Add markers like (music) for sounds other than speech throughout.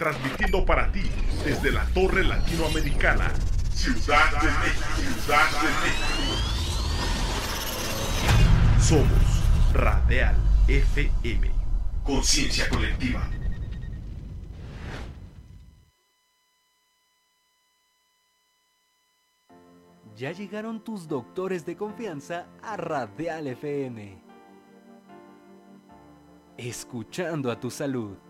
transmitiendo para ti desde la Torre Latinoamericana, Ciudad de México, Ciudad de México. Somos Radial FM, conciencia colectiva. Ya llegaron tus doctores de confianza a Radial FM. Escuchando a tu salud.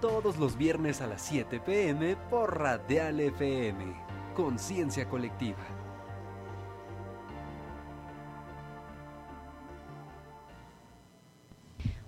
Todos los viernes a las 7 pm por Radial FM. Conciencia colectiva.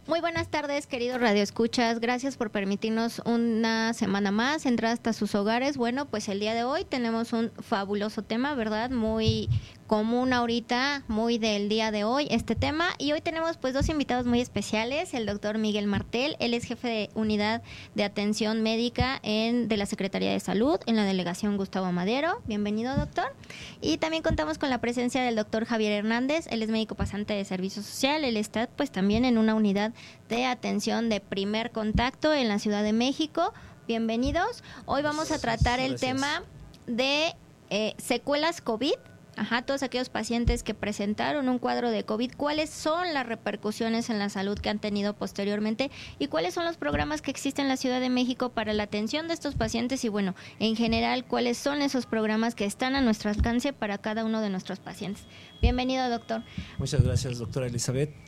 Muy buenas tardes, queridos Radio Escuchas. Gracias por permitirnos una semana más entrar hasta sus hogares. Bueno, pues el día de hoy tenemos un fabuloso tema, ¿verdad? Muy común ahorita, muy del día de hoy este tema. Y hoy tenemos pues dos invitados muy especiales, el doctor Miguel Martel, él es jefe de unidad de atención médica en, de la Secretaría de Salud en la delegación Gustavo Madero. Bienvenido, doctor. Y también contamos con la presencia del doctor Javier Hernández, él es médico pasante de servicio social, él está pues también en una unidad de atención de primer contacto en la Ciudad de México. Bienvenidos. Hoy vamos a tratar el tema de eh, secuelas COVID Ajá, todos aquellos pacientes que presentaron un cuadro de COVID, ¿cuáles son las repercusiones en la salud que han tenido posteriormente y cuáles son los programas que existen en la Ciudad de México para la atención de estos pacientes y bueno, en general, cuáles son esos programas que están a nuestro alcance para cada uno de nuestros pacientes? Bienvenido, doctor. Muchas gracias, doctora Elizabeth.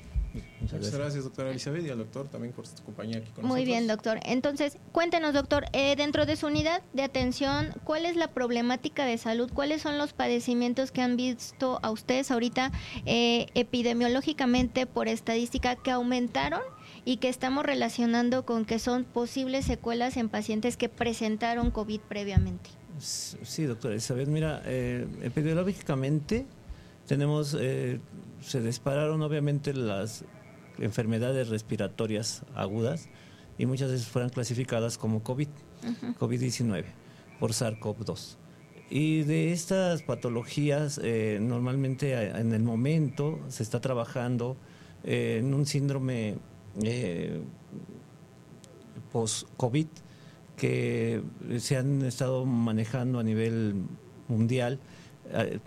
Muchas gracias. doctora Elizabeth, y al doctor también por su compañía aquí con Muy bien, doctor. Entonces, cuéntenos, doctor, eh, dentro de su unidad de atención, ¿cuál es la problemática de salud? ¿Cuáles son los padecimientos que han visto a ustedes ahorita eh, epidemiológicamente por estadística que aumentaron y que estamos relacionando con que son posibles secuelas en pacientes que presentaron COVID previamente? Sí, doctora Elizabeth, mira, eh, epidemiológicamente tenemos se dispararon obviamente las enfermedades respiratorias agudas y muchas veces fueron clasificadas como COVID, COVID-19 por SARS-CoV-2. Y de estas patologías, eh, normalmente en el momento se está trabajando eh, en un síndrome eh, post-COVID que se han estado manejando a nivel mundial eh,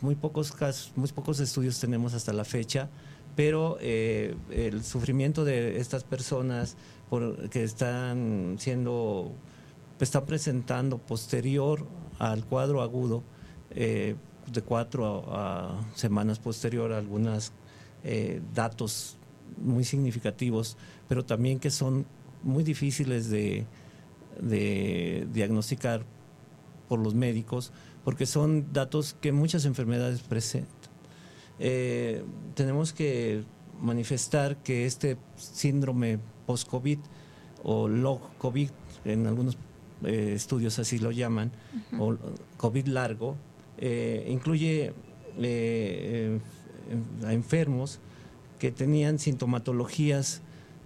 muy pocos casos, muy pocos estudios tenemos hasta la fecha, pero eh, el sufrimiento de estas personas que están siendo, está presentando posterior al cuadro agudo, eh, de cuatro a, semanas posterior algunos datos muy significativos, pero también que son muy difíciles de diagnosticar por los médicos, porque son datos que muchas enfermedades presentan. Eh, tenemos que manifestar que este síndrome post-COVID o log-COVID, en algunos eh, estudios así lo llaman, o COVID largo, eh, incluye a enfermos que tenían sintomatologías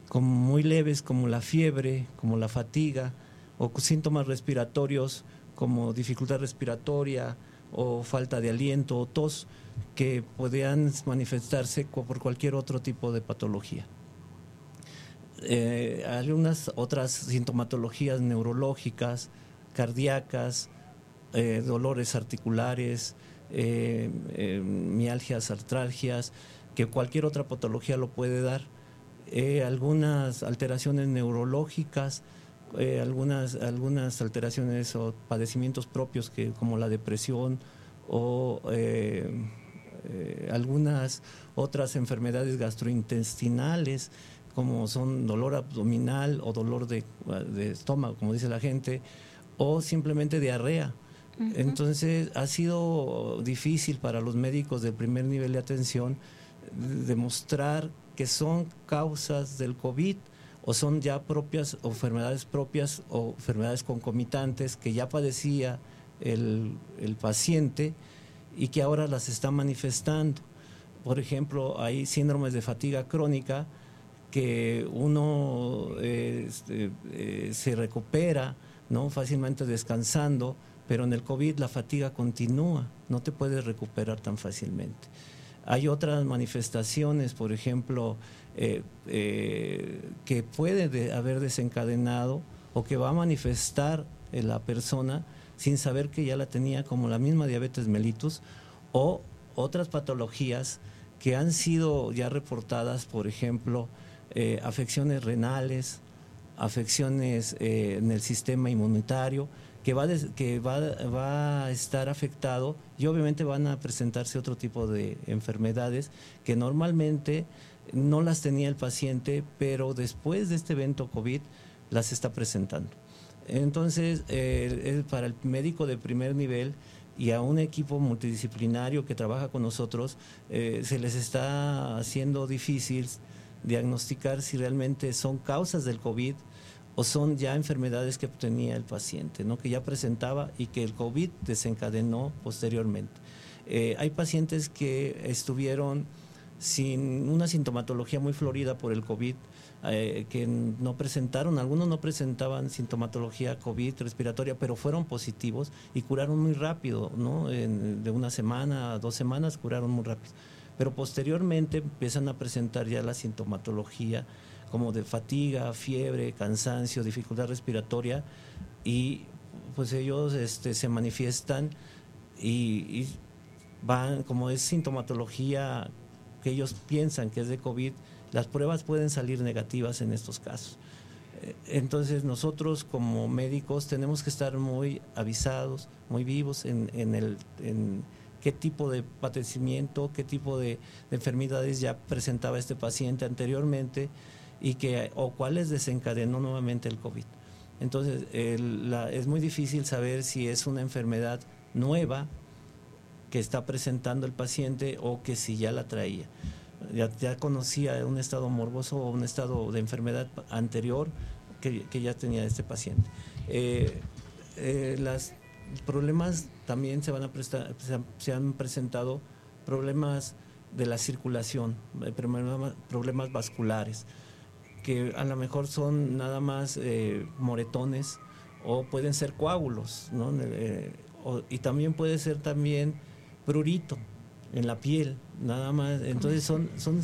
como muy leves como la fiebre, como la fatiga, o síntomas respiratorios como dificultad respiratoria o falta de aliento o tos que podían manifestarse por cualquier otro tipo de patología. Eh, algunas otras sintomatologías neurológicas, cardíacas, eh, dolores articulares, eh, mialgias, artralgias, que cualquier otra patología lo puede dar. algunas alteraciones neurológicas, eh, algunas, algunas alteraciones o padecimientos propios que, como la depresión o eh, eh, algunas otras enfermedades gastrointestinales como son dolor abdominal o dolor de, estómago, como dice la gente, o simplemente diarrea. Entonces ha sido difícil para los médicos del primer nivel de atención demostrar que son causas del COVID o son ya propias o enfermedades propias o enfermedades concomitantes que ya padecía el, paciente y que ahora las está manifestando. Por ejemplo, hay síndromes de fatiga crónica que uno este, eh, se recupera ¿no? fácilmente descansando, pero en el COVID la fatiga continúa, no te puedes recuperar tan fácilmente. Hay otras manifestaciones, por ejemplo, eh, eh, que puede haber desencadenado o que va a manifestar en la persona sin saber que ya la tenía, como la misma diabetes mellitus o otras patologías que han sido ya reportadas, por ejemplo, eh, afecciones renales, afecciones en el sistema inmunitario, que, va, que va, va, a estar afectado y obviamente van a presentarse otro tipo de enfermedades que normalmente no las tenía el paciente, pero después de este evento COVID las está presentando. Entonces, eh, para el médico de primer nivel y a un equipo multidisciplinario que trabaja con nosotros, eh, se les está haciendo difícil diagnosticar si realmente son causas del COVID o son ya enfermedades que tenía el paciente, ¿no? que ya presentaba y que el COVID desencadenó posteriormente. Eh, hay pacientes que estuvieron sin una sintomatología muy florida por el COVID, eh, que no presentaron, algunos no presentaban sintomatología COVID respiratoria, pero fueron positivos y curaron muy rápido, ¿no? de una semana a dos semanas curaron muy rápido. Pero posteriormente empiezan a presentar ya la sintomatología como de fatiga, fiebre, cansancio, dificultad respiratoria y pues ellos este, se manifiestan y, y van, como es sintomatología ellos piensan que es de COVID, las pruebas pueden salir negativas en estos casos. Eh, entonces nosotros como médicos tenemos que estar muy avisados, muy vivos en, el, en qué tipo de padecimiento, qué tipo de, enfermedades ya presentaba este paciente anteriormente y que, o cuáles desencadenó nuevamente el COVID. Entonces es muy difícil saber si es una enfermedad nueva que está presentando el paciente o que si ya la traía. Ya, conocía un estado morboso o un estado de enfermedad anterior que, ya tenía este paciente. Eh, eh, los problemas también se van a se han, presentado problemas de la circulación, eh, problemas, vasculares, que a lo mejor son nada más moretones o pueden ser coágulos, ¿no? y también puede ser también prurito en la piel, nada más. Entonces son, son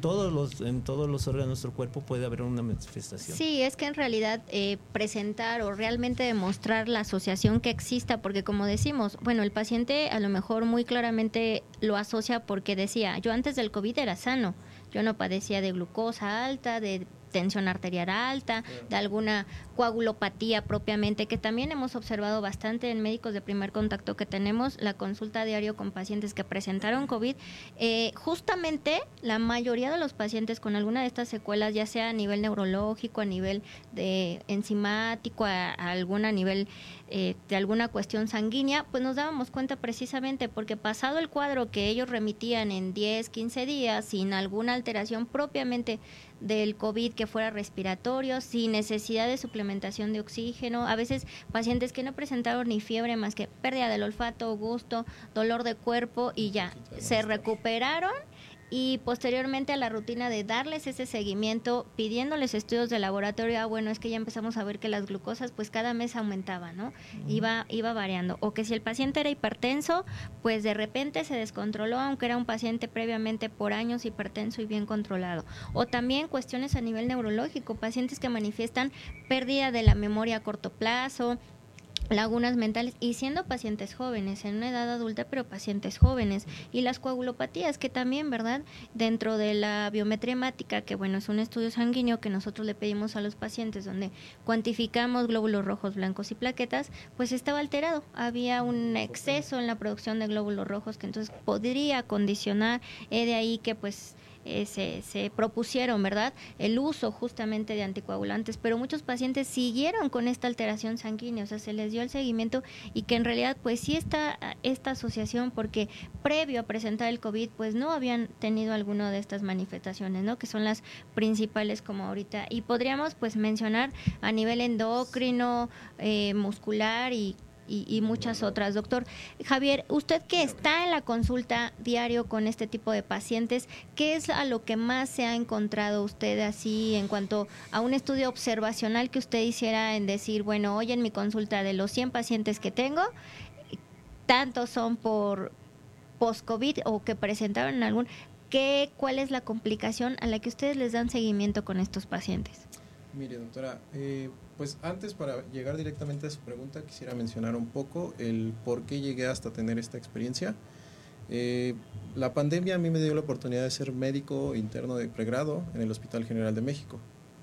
todos los, en todos los órganos de nuestro cuerpo puede haber una manifestación. Sí, es que en realidad eh, presentar o realmente demostrar la asociación que exista, porque como decimos, bueno, el paciente a lo mejor muy claramente lo asocia porque decía, yo antes del COVID era sano, yo no padecía de glucosa alta, de tensión arterial alta, de alguna coagulopatía propiamente, que también hemos observado bastante en médicos de primer contacto que tenemos, la consulta diario con pacientes que presentaron COVID. Eh, justamente la mayoría de los pacientes con alguna de estas secuelas, ya sea a nivel neurológico, a nivel de enzimático, a, a alguna nivel eh, de alguna cuestión sanguínea, pues nos dábamos cuenta precisamente porque pasado el cuadro que ellos remitían en 10, 15 días, sin alguna alteración propiamente del COVID que fuera respiratorio, sin necesidad de suplementación de oxígeno, a veces pacientes que no presentaron ni fiebre más que pérdida del olfato, gusto, dolor de cuerpo y ya, se recuperaron y posteriormente a la rutina de darles ese seguimiento, pidiéndoles estudios de laboratorio, ah, bueno, es que ya empezamos a ver que las glucosas pues cada mes aumentaban, ¿no? Iba, iba variando. O que si el paciente era hipertenso, pues de repente se descontroló, aunque era un paciente previamente por años hipertenso y bien controlado. O también cuestiones a nivel neurológico, pacientes que manifiestan pérdida de la memoria a corto plazo, lagunas mentales y siendo pacientes jóvenes, en una edad adulta, pero pacientes jóvenes. Y las coagulopatías, que también, ¿verdad? Dentro de la biometría hemática, que bueno, es un estudio sanguíneo que nosotros le pedimos a los pacientes donde cuantificamos glóbulos rojos, blancos y plaquetas, pues estaba alterado. Había un exceso en la producción de glóbulos rojos que entonces podría condicionar, eh, de ahí que pues eh, se, propusieron, ¿verdad? El uso justamente de anticoagulantes, pero muchos pacientes siguieron con esta alteración sanguínea, o sea, se les dio el seguimiento y que en realidad pues sí está esta asociación porque previo a presentar el COVID pues no habían tenido alguna de estas manifestaciones, ¿no? Que son las principales como ahorita. Y podríamos pues mencionar a nivel endocrino, eh, muscular y y, muchas otras. Doctor Javier, usted que está en la consulta diario con este tipo de pacientes, ¿qué es a lo que más se ha encontrado usted así en cuanto a un estudio observacional que usted hiciera en decir, bueno, hoy en mi consulta de los 100 pacientes que tengo, tantos son por post-COVID o que presentaron algún, ¿qué, ¿cuál es la complicación a la que ustedes les dan seguimiento con estos pacientes? Mire, doctora, eh, pues antes para llegar directamente a su pregunta quisiera mencionar un poco el por qué llegué hasta tener esta experiencia. Eh, la pandemia a mí me dio la oportunidad de ser médico interno de pregrado en el Hospital General de México,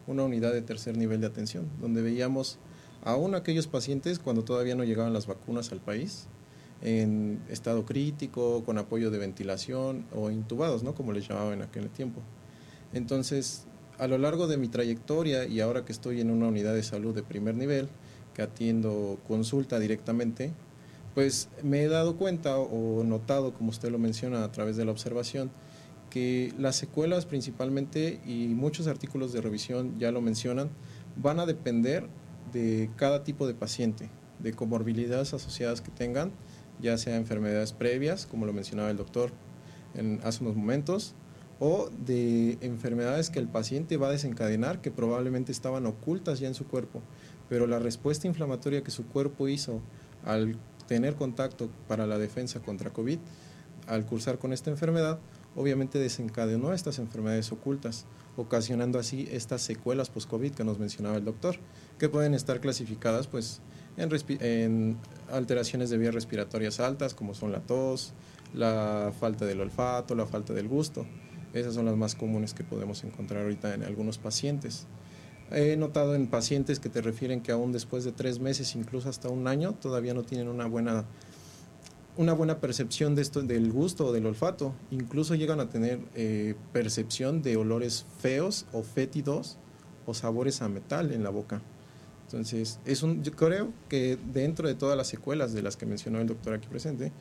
una unidad de tercer nivel de atención, donde veíamos aún aquellos pacientes cuando todavía no llegaban las vacunas al país, en estado crítico, con apoyo de ventilación o intubados, ¿no? como les llamaban en aquel tiempo. Entonces, a lo largo de mi trayectoria y ahora que estoy en una unidad de salud de primer nivel, que atiendo consulta directamente, pues me he dado cuenta o notado, como usted lo menciona a través de la observación, que las secuelas principalmente y muchos artículos de revisión ya lo mencionan, van a depender de cada tipo de paciente, de comorbilidades asociadas que tengan, ya sea enfermedades previas, como lo mencionaba el doctor en, hace unos momentos, o de enfermedades que el paciente va a desencadenar que probablemente estaban ocultas ya en su cuerpo, pero la respuesta inflamatoria que su cuerpo hizo al tener contacto para la defensa contra COVID, al cursar con esta enfermedad, obviamente desencadenó estas enfermedades ocultas, ocasionando así estas secuelas post-COVID que nos mencionaba el doctor, que pueden estar clasificadas pues en, en alteraciones de vías respiratorias altas, como son la tos, la falta del olfato, la falta del gusto. Esas son las más comunes que podemos encontrar ahorita en algunos pacientes. He notado en pacientes que te refieren que aún después de tres meses, incluso hasta un año, todavía no tienen una buena, una buena percepción de esto, del gusto o del olfato. Incluso llegan a tener eh, percepción de olores feos o fétidos o sabores a metal en la boca. Entonces, es un, yo creo que dentro de todas las secuelas de las que mencionó el doctor aquí presente,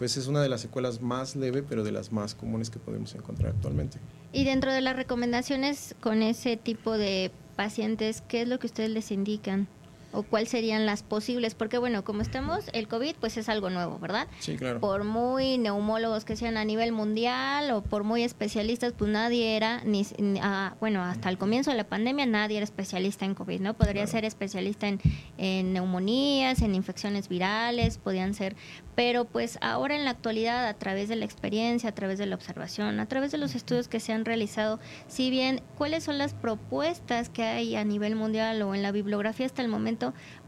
pues es una de las secuelas más leve, pero de las más comunes que podemos encontrar actualmente. Y dentro de las recomendaciones con ese tipo de pacientes, ¿qué es lo que ustedes les indican? O cuáles serían las posibles, porque bueno, como estamos, el COVID pues es algo nuevo, ¿verdad? Sí, claro. Por muy neumólogos que sean a nivel mundial o por muy especialistas, pues nadie era, ni, ah, bueno, hasta el comienzo de la pandemia nadie era especialista en COVID, ¿no? Podría ser especialista en, en neumonías, en infecciones virales, podían ser, pero pues ahora en la actualidad, a través de la experiencia, a través de la observación, a través de los estudios que se han realizado, si bien, ¿cuáles son las propuestas que hay a nivel mundial o en la bibliografía hasta el momento?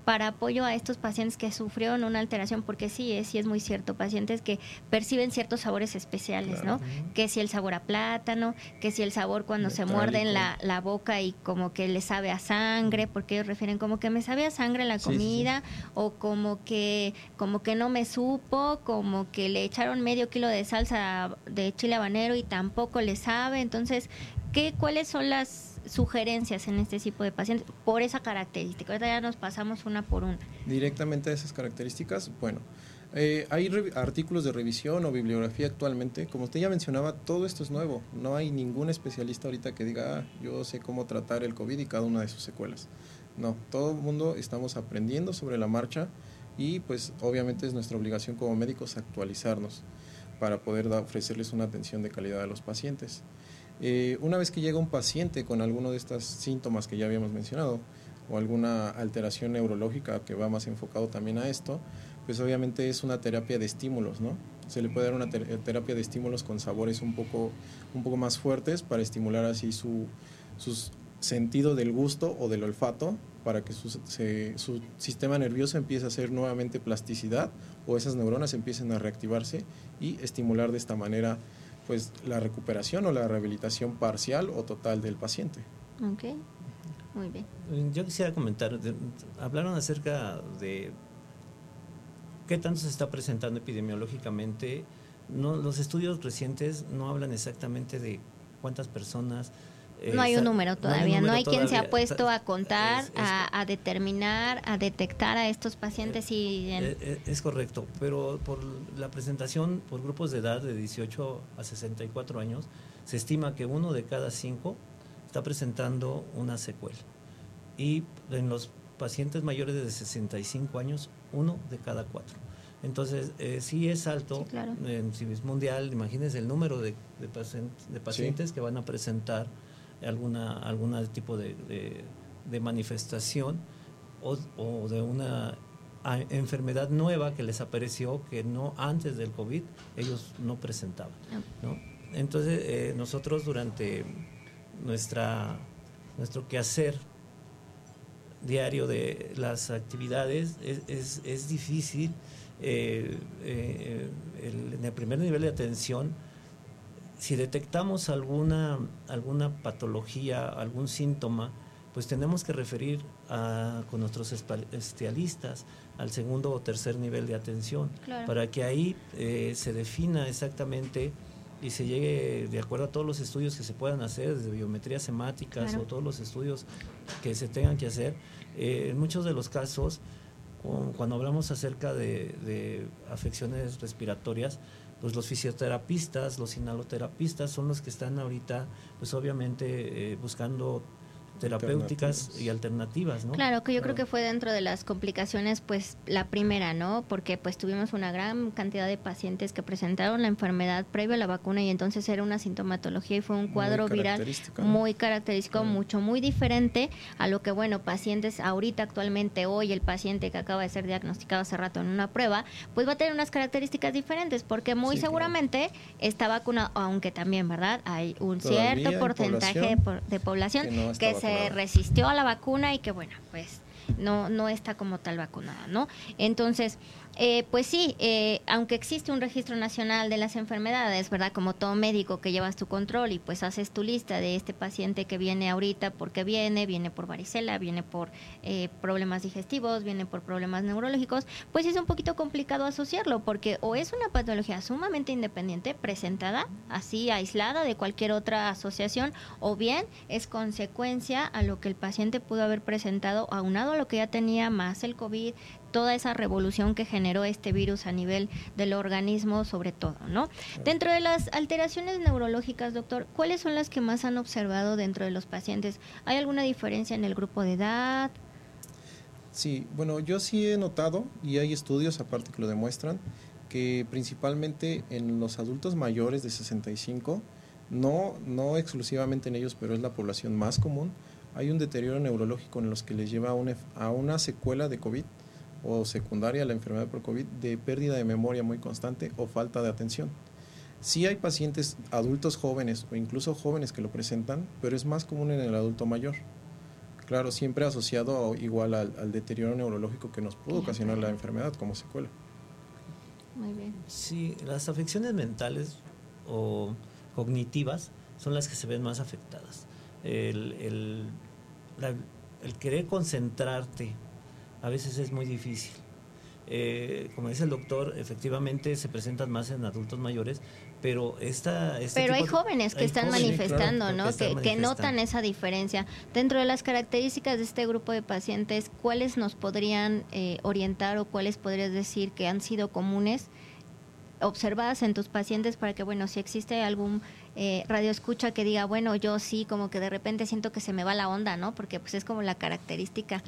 Para apoyo a estos pacientes que sufrieron una alteración, porque sí, es, sí es muy cierto, pacientes que perciben ciertos sabores especiales, ¿no? Que si el sabor a plátano, que si el sabor cuando se muerden la, la boca y como que le sabe a sangre, porque ellos refieren como que me sabe a sangre la comida, o como que, como que no me supo, como que le echaron medio kilo de salsa de chile habanero y tampoco le sabe, entonces, ¿qué, ¿cuáles son las sugerencias en este tipo de pacientes por esa característica? Ahorita ya nos pasamos una por una. Directamente a esas características, bueno, eh, hay artículos de revisión o bibliografía actualmente. Como usted ya mencionaba, todo esto es nuevo. No hay ningún especialista ahorita que diga, ah, yo sé cómo tratar el COVID y cada una de sus secuelas. No, todo el mundo estamos aprendiendo sobre la marcha y pues obviamente es nuestra obligación como médicos actualizarnos para poder ofrecerles una atención de calidad a los pacientes. Eh, una vez que llega un paciente con alguno de estos síntomas que ya habíamos mencionado o alguna alteración neurológica que va más enfocado también a esto, pues obviamente es una terapia de estímulos, ¿no? Se le puede dar una terapia de estímulos con sabores un poco, un poco más fuertes para estimular así su, sentido del gusto o del olfato para que su, su, sistema nervioso empiece a hacer nuevamente plasticidad o esas neuronas empiecen a reactivarse y estimular de esta manera pues la recuperación o la rehabilitación parcial o total del paciente. Ok, muy bien. Yo quisiera comentar, hablaron acerca de qué tanto se está presentando epidemiológicamente. No, los estudios recientes no hablan exactamente de cuántas personas. Eh, no hay un número todavía, no hay, quien se ha puesto a contar, a, determinar, a detectar a estos pacientes y... Eh, eh, es, correcto, pero por la presentación por grupos de edad de 18 a 64 años, se estima que uno de cada cinco está presentando una secuela. Y en los pacientes mayores de 65 años, uno de cada cuatro. Entonces, eh, sí es alto, en si es mundial, imagínense el número de, de, pacientes que van a presentar alguna, alguna tipo de, manifestación o, de una enfermedad nueva que les apareció que no antes del COVID ellos no presentaban. ¿no? Entonces, eh, nosotros durante nuestra, nuestro quehacer diario de las actividades es, es, difícil. Eh, eh, en el primer nivel de atención, si detectamos alguna, alguna patología, algún síntoma, pues tenemos que referir a, con nuestros especialistas al segundo o tercer nivel de atención, para que ahí eh, se defina exactamente y se llegue de acuerdo a todos los estudios que se puedan hacer, desde biometrías semáticas o todos los estudios que se tengan que hacer. Eh, en muchos de los casos, cuando hablamos acerca de, afecciones respiratorias, pues los fisioterapistas, los inhaloterapistas son los que están ahorita, pues obviamente eh, buscando terapéuticas y alternativas, ¿no? Claro, que yo creo que fue dentro de las complicaciones, pues la primera, ¿no? Porque pues tuvimos una gran cantidad de pacientes que presentaron la enfermedad previo a la vacuna y entonces era una sintomatología y fue un cuadro viral muy característico, mucho, muy diferente a lo que, bueno, pacientes ahorita actualmente, hoy el paciente que acaba de ser diagnosticado hace rato en una prueba, pues va a tener unas características diferentes porque muy seguramente está vacunado, aunque también, ¿verdad? Hay un cierto porcentaje de población que, se resistió a la vacuna y que bueno, pues no, no está como tal vacunada, ¿no? Entonces, eh, pues sí, eh, aunque existe un registro nacional de las enfermedades, ¿verdad? Como todo médico que llevas tu control y pues haces tu lista de este paciente que viene ahorita porque viene, viene por varicela, viene por eh, problemas digestivos, viene por problemas neurológicos, pues es un poquito complicado asociarlo porque o es una patología sumamente independiente, presentada así aislada de cualquier otra asociación, o bien es consecuencia a lo que el paciente pudo haber presentado aunado a lo que ya tenía más el COVID, toda esa revolución que generó este virus a nivel del organismo sobre todo, ¿no? Dentro de las alteraciones neurológicas, doctor, ¿cuáles son las que más han observado dentro de los pacientes? ¿Hay alguna diferencia en el grupo de edad? Sí, bueno, yo sí he notado, y hay estudios aparte que lo demuestran, que principalmente en los adultos mayores de 65, no, no exclusivamente en ellos, pero es la población más común, hay un deterioro neurológico en los que les lleva a una, a una secuela de COVID o secundaria a la enfermedad por COVID de pérdida de memoria muy constante o falta de atención. Sí hay pacientes adultos jóvenes o incluso jóvenes que lo presentan, pero es más común en el adulto mayor. Claro, siempre asociado igual al, deterioro neurológico que nos puede ocasionar la enfermedad como secuela. Muy bien. Sí, las afecciones mentales o cognitivas son las que se ven más afectadas. El, el, el querer concentrarte a veces es muy difícil. eh, como dice el doctor, efectivamente se presentan más en adultos mayores, pero esta... este pero hay tipo jóvenes que hay están jóvenes, manifestando, claro, ¿no? están Que, que notan esa diferencia. Dentro de las características de este grupo de pacientes, ¿cuáles nos podrían eh, orientar o cuáles podrías decir que han sido comunes observadas en tus pacientes para que, bueno, si existe algún eh, radio escucha que diga, bueno, yo sí, como que de repente siento que se me va la onda, ¿no? Porque pues es como la característica.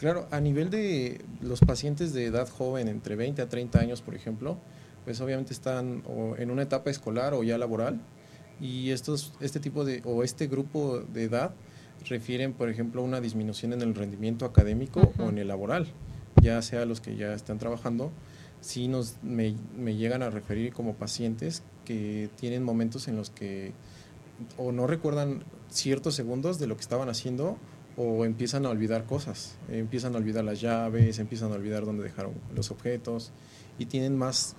Claro, a nivel de los pacientes de edad joven, entre 20 a 30 años, por ejemplo, pues obviamente están o en una etapa escolar o ya laboral y estos, este tipo de, o este grupo de edad refieren, por ejemplo, a una disminución en el rendimiento académico o en el laboral, ya sea los que ya están trabajando, sí nos, me, me llegan a referir como pacientes que tienen momentos en los que o no recuerdan ciertos segundos de lo que estaban haciendo o empiezan a olvidar cosas, empiezan a olvidar las llaves, empiezan a olvidar dónde dejaron los objetos y tienen más,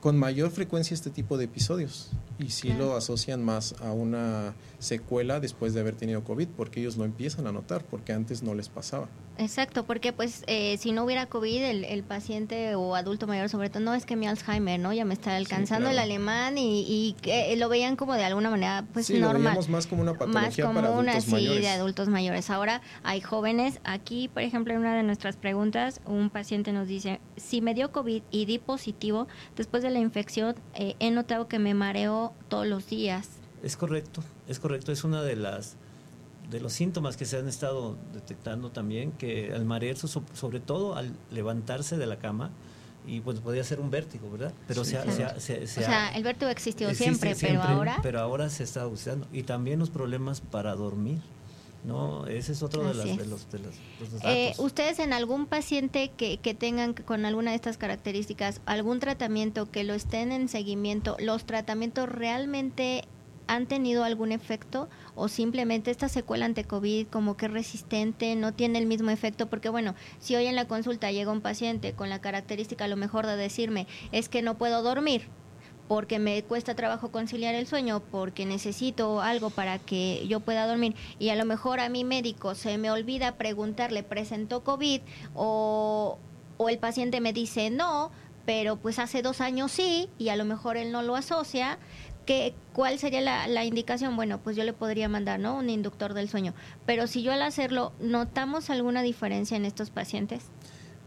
con mayor frecuencia este tipo de episodios y sí lo asocian más a una secuela después de haber tenido COVID porque ellos lo empiezan a notar porque antes no les pasaba. Exacto, porque pues eh, si no hubiera COVID, el, el paciente o adulto mayor sobre todo, no es que mi Alzheimer, ¿no? Ya me está alcanzando el claro. alemán y, y eh, lo veían como de alguna manera pues sí, lo normal. veíamos más como una más patología para adultos así mayores. de adultos mayores. Ahora hay jóvenes. Aquí, por ejemplo, en una de nuestras preguntas, un paciente nos dice, si me dio COVID y di positivo, después de la infección eh, he notado que me mareo todos los días. Es correcto, es correcto, es una de las de los síntomas que se han estado detectando también, que al marearse, so- sobre todo al levantarse de la cama, y pues podría ser un vértigo, ¿verdad? Pero Sí, se ha- claro. se ha- se- se o ha- sea, el vértigo existió existe siempre, pero ahora... pero ahora se está usando. Y también los problemas para dormir, ¿no? Ese es otro de, las, es. de los, de los- de los Eh, datos. ¿Ustedes en algún paciente que, que tengan con alguna de estas características algún tratamiento que lo estén en seguimiento, los tratamientos realmente han tenido algún efecto o simplemente esta secuela ante COVID como que es resistente, no tiene el mismo efecto? Porque bueno, si hoy en la consulta llega un paciente con la característica a lo mejor de decirme es que no puedo dormir, porque me cuesta trabajo conciliar el sueño, porque necesito algo para que yo pueda dormir y a lo mejor a mi médico se me olvida preguntarle, ¿presentó COVID? O, o el paciente me dice no, pero pues hace dos años sí y a lo mejor él no lo asocia. ¿Qué, ¿Cuál sería la, la indicación? Bueno, pues yo le podría mandar ¿no? un inductor del sueño. Pero si yo al hacerlo, ¿notamos alguna diferencia en estos pacientes?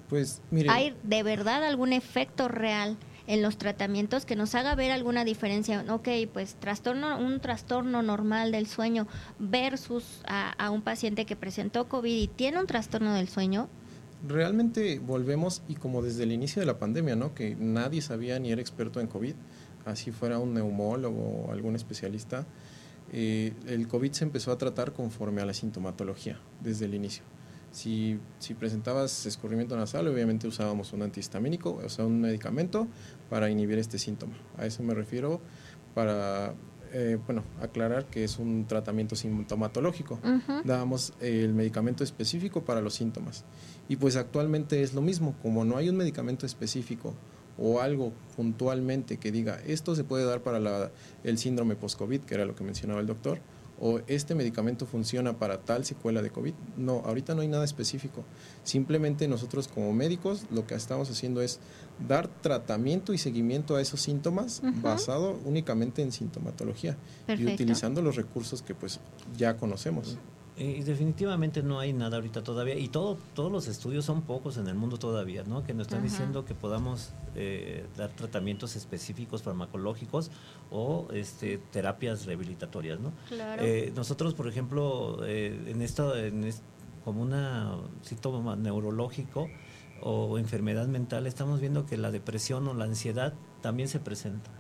Pues mire, ¿Hay de verdad algún efecto real en los tratamientos que nos haga ver alguna diferencia? Ok, pues trastorno, un trastorno normal del sueño versus a, a un paciente que presentó COVID y tiene un trastorno del sueño. realmente volvemos y como desde el inicio de la pandemia, ¿no? Que nadie sabía ni era experto en COVID, así fuera un neumólogo o algún especialista, eh, el COVID se empezó a tratar conforme a la sintomatología desde el inicio. Si, si presentabas escurrimiento nasal, obviamente usábamos un antihistamínico, o sea, un medicamento para inhibir este síntoma. A eso me refiero para, eh, bueno, aclarar que es un tratamiento sintomatológico Ujú. dábamos el medicamento específico para los síntomas. Y pues actualmente es lo mismo, como no hay un medicamento específico o algo puntualmente que diga esto se puede dar para la- el síndrome post-COVID, que era lo que mencionaba el doctor, o este medicamento funciona para tal secuela de COVID. No, ahorita no hay nada específico. Simplemente nosotros como médicos lo que estamos haciendo es dar tratamiento y seguimiento a esos síntomas basado únicamente en sintomatología Perfecto. y utilizando los recursos que pues ya conocemos. Y definitivamente no hay nada ahorita todavía. Y todo, todos los estudios son pocos en el mundo todavía, ¿no? Que nos están Ajá. diciendo que podamos eh, dar tratamientos específicos farmacológicos o este, terapias rehabilitatorias, ¿no? Claro. Eh, nosotros, por ejemplo, eh, en esto, en es- como un síntoma neurológico o enfermedad mental, estamos viendo que la depresión o la ansiedad también se presenta.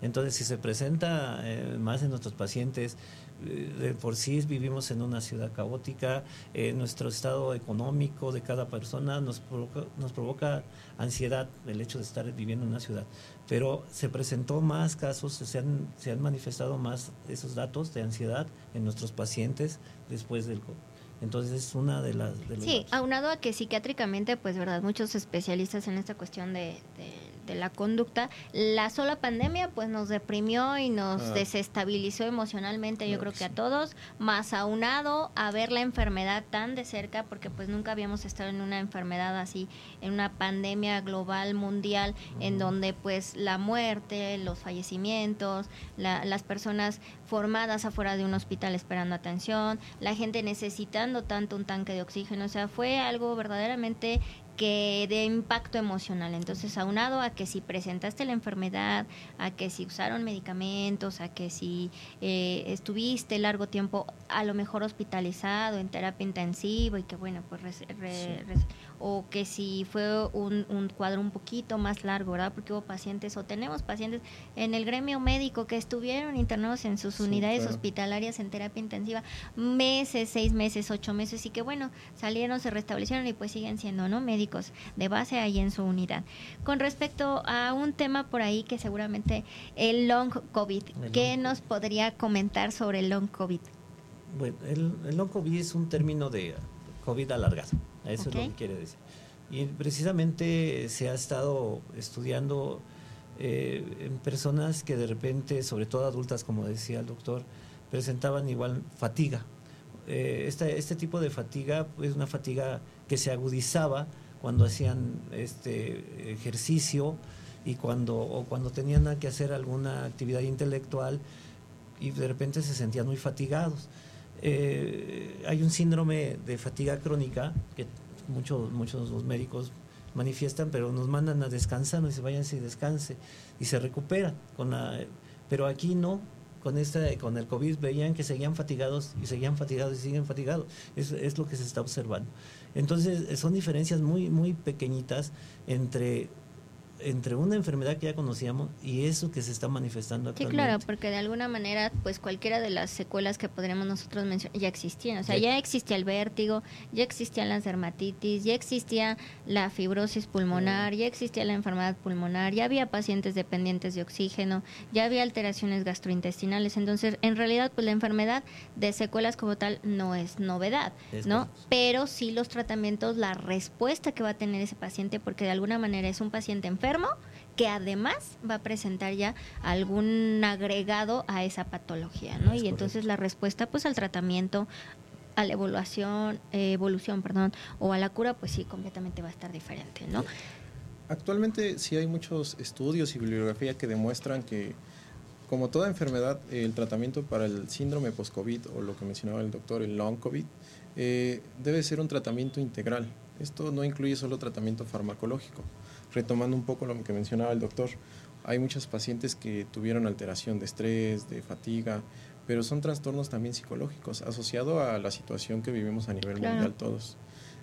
Entonces, si se presenta eh, más en nuestros pacientes, de por sí vivimos en una ciudad caótica, eh, nuestro estado económico de cada persona nos provoca, nos provoca ansiedad el hecho de estar viviendo en una ciudad. Pero se presentó más casos, se han, se han manifestado más esos datos de ansiedad en nuestros pacientes después del COVID. Entonces es una de las... De los Sí, datos. aunado a que psiquiátricamente, pues verdad, muchos especialistas en esta cuestión de, de- la conducta. La sola pandemia pues nos deprimió y nos Ah. desestabilizó emocionalmente, yo creo que a todos, más aunado a ver la enfermedad tan de cerca, porque pues nunca habíamos estado en una enfermedad así, en una pandemia global, mundial, en donde pues la muerte, los fallecimientos, la- las personas formadas afuera de un hospital esperando atención, la gente necesitando tanto un tanque de oxígeno, o sea, fue algo verdaderamente que de impacto emocional. Entonces, aunado a que si presentaste la enfermedad, a que si usaron medicamentos, a que si eh, estuviste largo tiempo a lo mejor hospitalizado en terapia intensiva y que bueno, pues re- o que si fue un, un cuadro un poquito más largo, ¿verdad? Porque hubo pacientes o tenemos pacientes en el gremio médico que estuvieron internados en sus Sí, unidades claro. hospitalarias en terapia intensiva meses, seis meses, ocho meses y que bueno, salieron, se restablecieron y pues siguen siendo, ¿no? Médicos de base ahí en su unidad. Con respecto a un tema por ahí que seguramente el long COVID, El ¿qué long nos podría comentar sobre el long COVID? Bueno, el, el long COVID es un término de COVID alargado, eso es lo que quiere decir. Y precisamente se ha estado estudiando eh, en personas que de repente, sobre todo adultas, como decía el doctor, presentaban igual fatiga. Eh, esta- este tipo de fatiga es una fatiga que se agudizaba cuando hacían este ejercicio y cuando o cuando tenían que hacer alguna actividad intelectual y de repente se sentían muy fatigados. Eh, hay un síndrome de fatiga crónica que muchos muchos los médicos manifiestan, pero nos mandan a descansar, nos dicen váyanse y descanse y se recupera con la pero aquí no con esta con el COVID veían que seguían fatigados y seguían fatigados y siguen fatigados. Es, es lo que se está observando. Entonces, son diferencias muy muy pequeñitas entre entre una enfermedad que ya conocíamos y eso que se está manifestando Sí, actualmente. claro, porque de alguna manera, pues cualquiera de las secuelas que podríamos nosotros mencionar ya existían. O sea, Ya- ya existía el vértigo, ya existían las dermatitis, ya existía la fibrosis pulmonar, ya existía la enfermedad pulmonar, ya había pacientes dependientes de oxígeno, ya había alteraciones gastrointestinales. Entonces, en realidad, pues la enfermedad de secuelas como tal no es novedad, Es ¿no? correcto. Pero sí los tratamientos, la respuesta que va a tener ese paciente, porque de alguna manera es un paciente enfermo que además va a presentar ya algún agregado a esa patología, ¿no? Es y entonces la respuesta pues al tratamiento a la evaluación, eh, evolución, perdón, o a la cura, pues sí, completamente va a estar diferente, ¿no? Actualmente sí hay muchos estudios y bibliografía que demuestran que, como toda enfermedad, el tratamiento para el síndrome post-COVID o lo que mencionaba el doctor, el long COVID, eh, debe ser un tratamiento integral. Esto no incluye solo tratamiento farmacológico. Retomando un poco lo que mencionaba el doctor, hay muchos pacientes que tuvieron alteración de estrés, de fatiga, pero son trastornos también psicológicos asociados a la situación que vivimos a nivel Claro. mundial todos.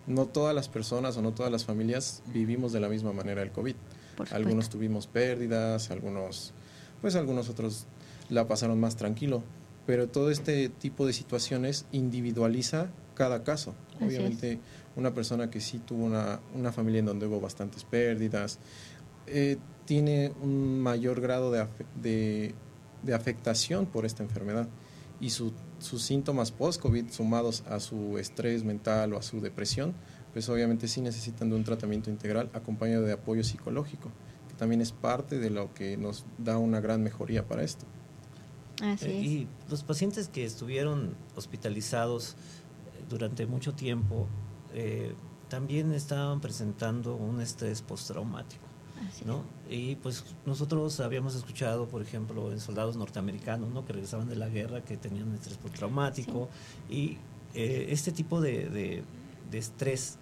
No todas las personas o no todas las familias vivimos de la misma manera el COVID. Algunos tuvimos pérdidas, algunos, pues algunos otros la pasaron más tranquilo. Pero todo este tipo de situaciones individualiza cada caso. Así es. Una persona que sí tuvo una, una familia en donde hubo bastantes pérdidas, eh, tiene un mayor grado de, de, de afectación por esta enfermedad. Y su- sus síntomas post-COVID sumados a su estrés mental o a su depresión, pues obviamente sí necesitan de un tratamiento integral acompañado de apoyo psicológico, que también es parte de lo que nos da una gran mejoría para esto. Así Eh, es. Y los pacientes que estuvieron hospitalizados eh, durante mucho tiempo eh, también estaban presentando un estrés postraumático. ¿no? Y pues nosotros habíamos escuchado, por ejemplo, en soldados norteamericanos, ¿no? Que regresaban de la guerra, que tenían estrés postraumático. Y eh, este tipo de, de- de estrés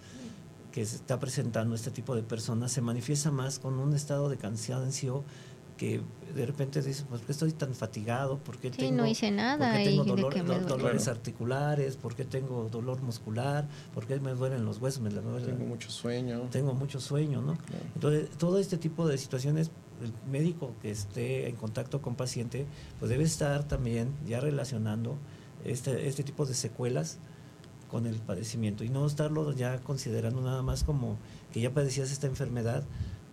que se está presentando este tipo de personas se manifiesta más con un estado de cansancio que de repente dices, pues, ¿por qué estoy tan fatigado? ¿Por qué Sí, tengo, no hice nada ¿por qué tengo y de dolor- do- dolores Claro. articulares? ¿Por qué tengo dolor muscular? ¿Por qué me duelen los huesos? Me duele- Tengo mucho sueño. tengo mucho sueño, ¿no? Claro. Entonces, todo este tipo de situaciones, el médico que esté en contacto con paciente, pues debe estar también ya relacionando este, este tipo de secuelas con el padecimiento y no estarlo ya considerando nada más como que ya padecías esta enfermedad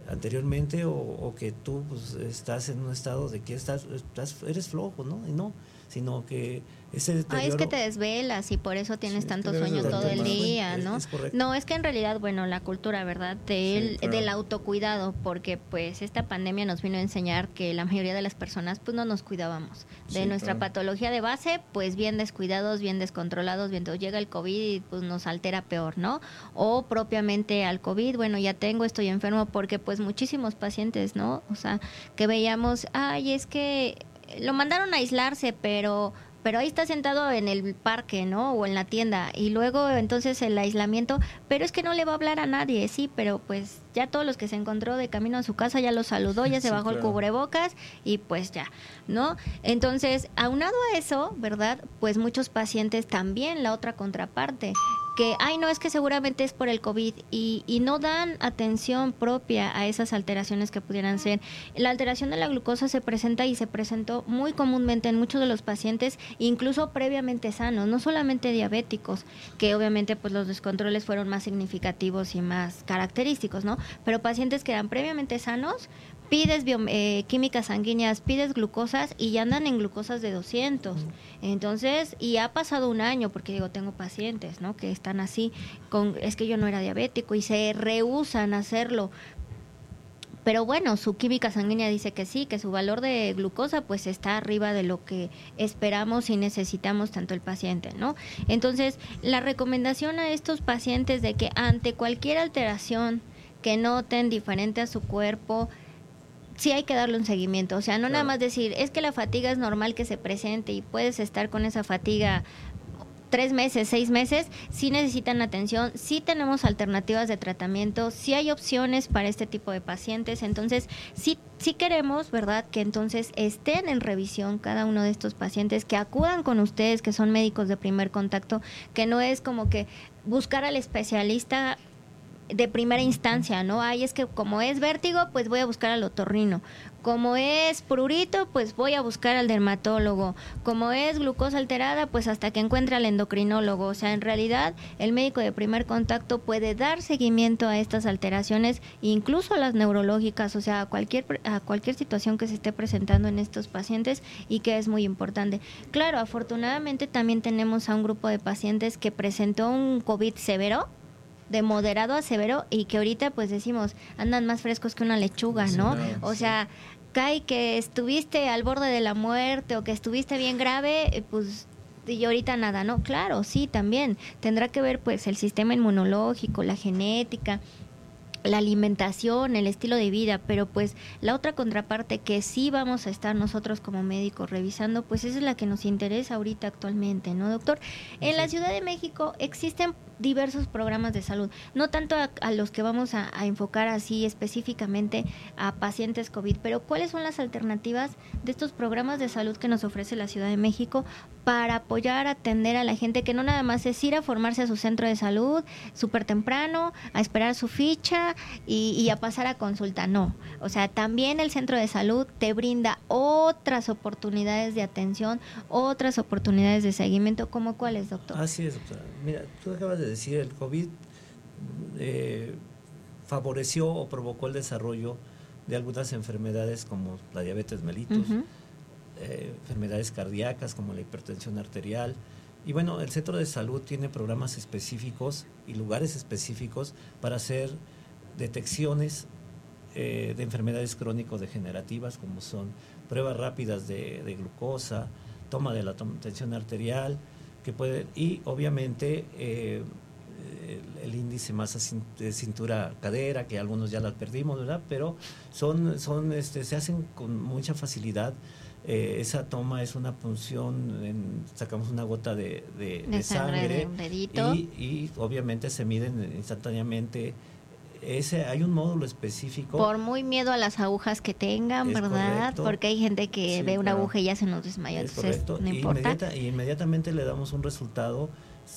anteriormente o, o que tú pues, estás en un estado de que estás, estás eres flojo, ¿no? Y no, sino que ese Ah, es que te desvelas y por eso tienes Sí, tanto sueño todo el día, ¿no? es no, es que en realidad, bueno, la cultura, ¿verdad? Del, Sí, claro. del autocuidado, porque pues esta pandemia nos vino a enseñar que la mayoría de las personas pues no nos cuidábamos. De Sí, nuestra claro. patología de base, pues bien descuidados, bien descontrolados, bien todo. llega el COVID y pues nos altera peor, ¿no? O propiamente al COVID, bueno, ya tengo, estoy enfermo, porque pues muchísimos pacientes, ¿no? O sea, que veíamos, ay, es que lo mandaron a aislarse, pero pero ahí está sentado en el parque, ¿no? O en la tienda. Y luego entonces el aislamiento, pero es que no le va a hablar a nadie, sí, pero pues ya todos los que se encontró de camino a su casa ya los saludó, ya (laughs) se Sí, bajó el cubrebocas y pues ya, ¿no? Entonces, aunado a eso, ¿verdad? Pues muchos pacientes también, la otra contraparte, que, ay, no, es que seguramente es por el COVID y, no dan atención propia a esas alteraciones que pudieran ser. La alteración de la glucosa se presenta y se presentó muy comúnmente en muchos de los pacientes, incluso previamente sanos, no solamente diabéticos, que obviamente pues los descontroles fueron más significativos y más característicos, ¿no? Pero pacientes que eran previamente sanos, pides bio- eh, químicas sanguíneas, pides glucosas y ya andan en glucosas de 200. Entonces, y ha pasado un año, porque digo, tengo pacientes, ¿no? Que están así, con, es que yo no era diabético y se rehusan a hacerlo. Pero bueno, su química sanguínea dice que sí, que su valor de glucosa pues está arriba de lo que esperamos y necesitamos tanto el paciente, ¿no? Entonces, la recomendación a estos pacientes de que ante cualquier alteración que noten diferente a su cuerpo, sí hay que darle un seguimiento. O sea, no nada más decir, es que la fatiga es normal que se presente y puedes estar con esa fatiga tres meses, seis meses, sí necesitan atención, sí tenemos alternativas de tratamiento, sí hay opciones para este tipo de pacientes, entonces sí, sí queremos, ¿verdad?, que entonces estén en revisión cada uno de estos pacientes, que acudan con ustedes, que son médicos de primer contacto, que no es como que buscar al especialista de primera instancia, ¿no? Ay, es que como es vértigo, pues voy a buscar al otorrino. Como es prurito, pues voy a buscar al dermatólogo. Como es glucosa alterada, pues hasta que encuentre al endocrinólogo. O sea, en realidad, el médico de primer contacto puede dar seguimiento a estas alteraciones, incluso a las neurológicas, o sea, a cualquier, a cualquier situación que se esté presentando en estos pacientes y que es muy importante. Claro, afortunadamente también tenemos a un grupo de pacientes que presentó un COVID severo, de moderado a severo y que ahorita pues decimos andan más frescos que una lechuga, Sí, ¿no? O sí. sea, cae que estuviste al borde de la muerte o que estuviste bien grave, eh, pues y ahorita nada, ¿no? Claro, sí, también tendrá que ver pues el sistema inmunológico, la genética, la alimentación, el estilo de vida, pero pues la otra contraparte que sí vamos a estar nosotros como médicos revisando, pues esa es la que nos interesa ahorita actualmente, ¿no, doctor? En la Ciudad de México existen diversos programas de salud, no tanto a, los que vamos a, enfocar así específicamente a pacientes COVID, pero ¿cuáles son las alternativas de estos programas de salud que nos ofrece la Ciudad de México para apoyar, atender a la gente que no nada más es ir a formarse a su centro de salud súper temprano, a esperar su ficha y, y a pasar a consulta? No, o sea, también el centro de salud te brinda otras oportunidades de atención, otras oportunidades de seguimiento, como cuáles, doctor? Así es, doctora. Mira, tú acabas de decir, el COVID eh, favoreció o provocó el desarrollo de algunas enfermedades como la diabetes mellitus, eh, enfermedades cardíacas como la hipertensión arterial. Y bueno, el centro de salud tiene programas específicos y lugares específicos para hacer detecciones eh, de enfermedades crónico-degenerativas como son pruebas rápidas de, de glucosa, toma de la tensión arterial, que puede, y obviamente eh, el, el índice masa de cintura cadera, que algunos ya la perdimos, ¿verdad? Pero son, son este, se hacen con mucha facilidad. Eh, esa toma es una punción, en- sacamos una gota de, de- De de sangre sangre, y, y obviamente se miden instantáneamente. Ese, hay un módulo específico. Por muy miedo a las agujas que tengan, ¿verdad? correcto. Porque hay gente que Sí, ve una claro. aguja y ya se nos desmaya, Es entonces correcto. no y, importa. inmediata- y inmediatamente le damos un resultado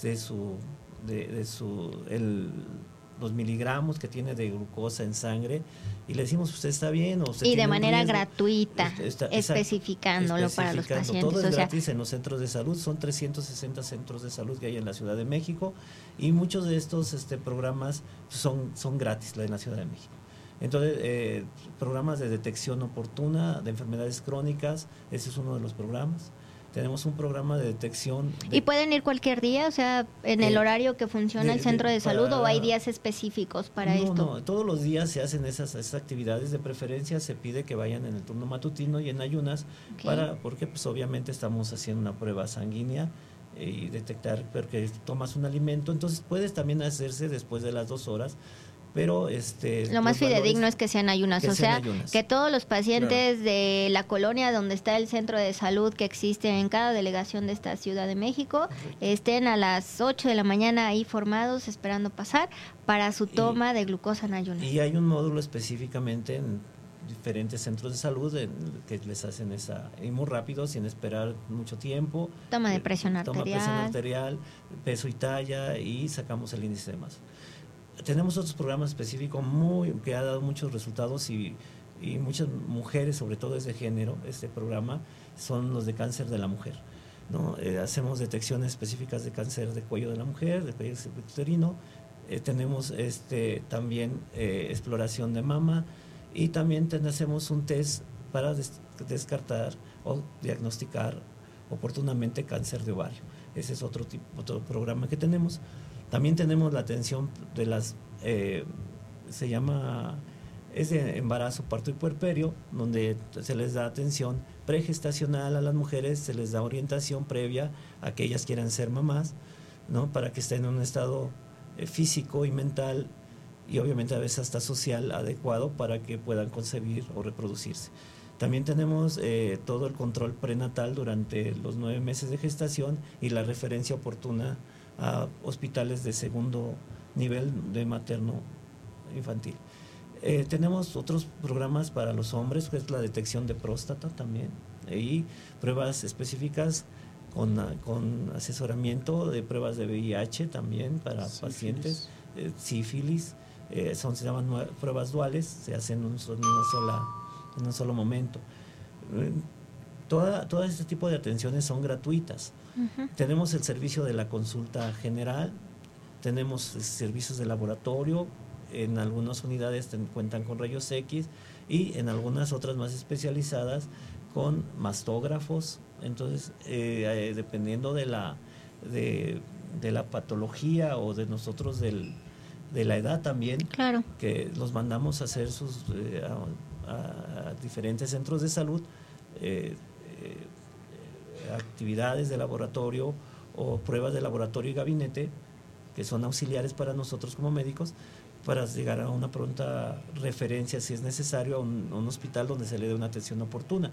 de su, de, de su, el, los miligramos que tiene de glucosa en sangre y le decimos usted está bien o usted Y de manera riesgo". gratuita, está- especificándolo para los especificando. pacientes. Todo es o sea, gratis en los centros de salud, son 360 centros de salud que hay en la Ciudad de México y muchos de estos este, programas son, son gratis en la Ciudad de México. Entonces, eh, programas de detección oportuna de enfermedades crónicas, ese es uno de los programas. Tenemos un programa de detección. de- ¿Y pueden ir cualquier día? O sea, en el Eh, horario que funciona de- el centro de- de, salud o hay días específicos para no, esto? No, todos los días se hacen esas, esas actividades de preferencia, se pide que vayan en el turno matutino y en ayunas, para porque pues obviamente estamos haciendo una prueba sanguínea eh, y detectar porque tomas un alimento, entonces puedes también hacerse después de las dos horas, pero este Lo más fidedigno es que sean ayunas, que o sea, ayunas. que todos los pacientes de la colonia donde está el centro de salud que existe en cada delegación de esta Ciudad de México estén a las 8 de la mañana ahí formados esperando pasar para su toma de glucosa en ayunas. Y hay un módulo específicamente en diferentes centros de salud en- que les hacen esa y muy rápido sin esperar mucho tiempo Toma de Eh, presión toma presión arterial. arterial, peso y talla y sacamos el índice de masa. Tenemos otros programas específicos muy que ha dado muchos resultados y, y muchas mujeres, sobre todo es de género, este programa son los de cáncer de la mujer. ¿no? Eh, hacemos detecciones específicas de cáncer de cuello de la mujer, de cuello uterino. Eh, tenemos este también eh, exploración de mama y también ten- hacemos un test para des- descartar o diagnosticar oportunamente cáncer de ovario. Ese es otro tipo, otro programa que tenemos. También tenemos la atención de las, eh, se llama, es de embarazo, parto y puerperio, donde se les da atención pregestacional a las mujeres, se les da orientación previa a que ellas quieran ser mamás, ¿no? Para que estén en un estado eh, físico y mental y obviamente a veces hasta social adecuado para que puedan concebir o reproducirse. También tenemos eh, todo el control prenatal durante los nueve meses de gestación y la referencia oportuna a hospitales de segundo nivel de materno infantil. Eh, tenemos otros programas para los hombres, que es la detección de próstata también, y pruebas específicas con, con asesoramiento de pruebas de VIH también para pacientes, eh, sífilis, eh, son, se llaman pruebas duales, se hacen en un, so- en una sola, en un solo momento. Toda, todo este tipo de atenciones son gratuitas. Tenemos el servicio de la consulta general, tenemos servicios de laboratorio, en algunas unidades ten- cuentan con rayos X y en algunas otras más especializadas con mastógrafos. Entonces, eh, eh, dependiendo de la, de, de la patología o de nosotros del, de la edad también, Claro. que los mandamos a hacer sus eh, a, diferentes centros de salud eh, actividades de laboratorio o pruebas de laboratorio y gabinete que son auxiliares para nosotros como médicos para llegar a una pronta referencia si es necesario a un, a un hospital donde se le dé una atención oportuna.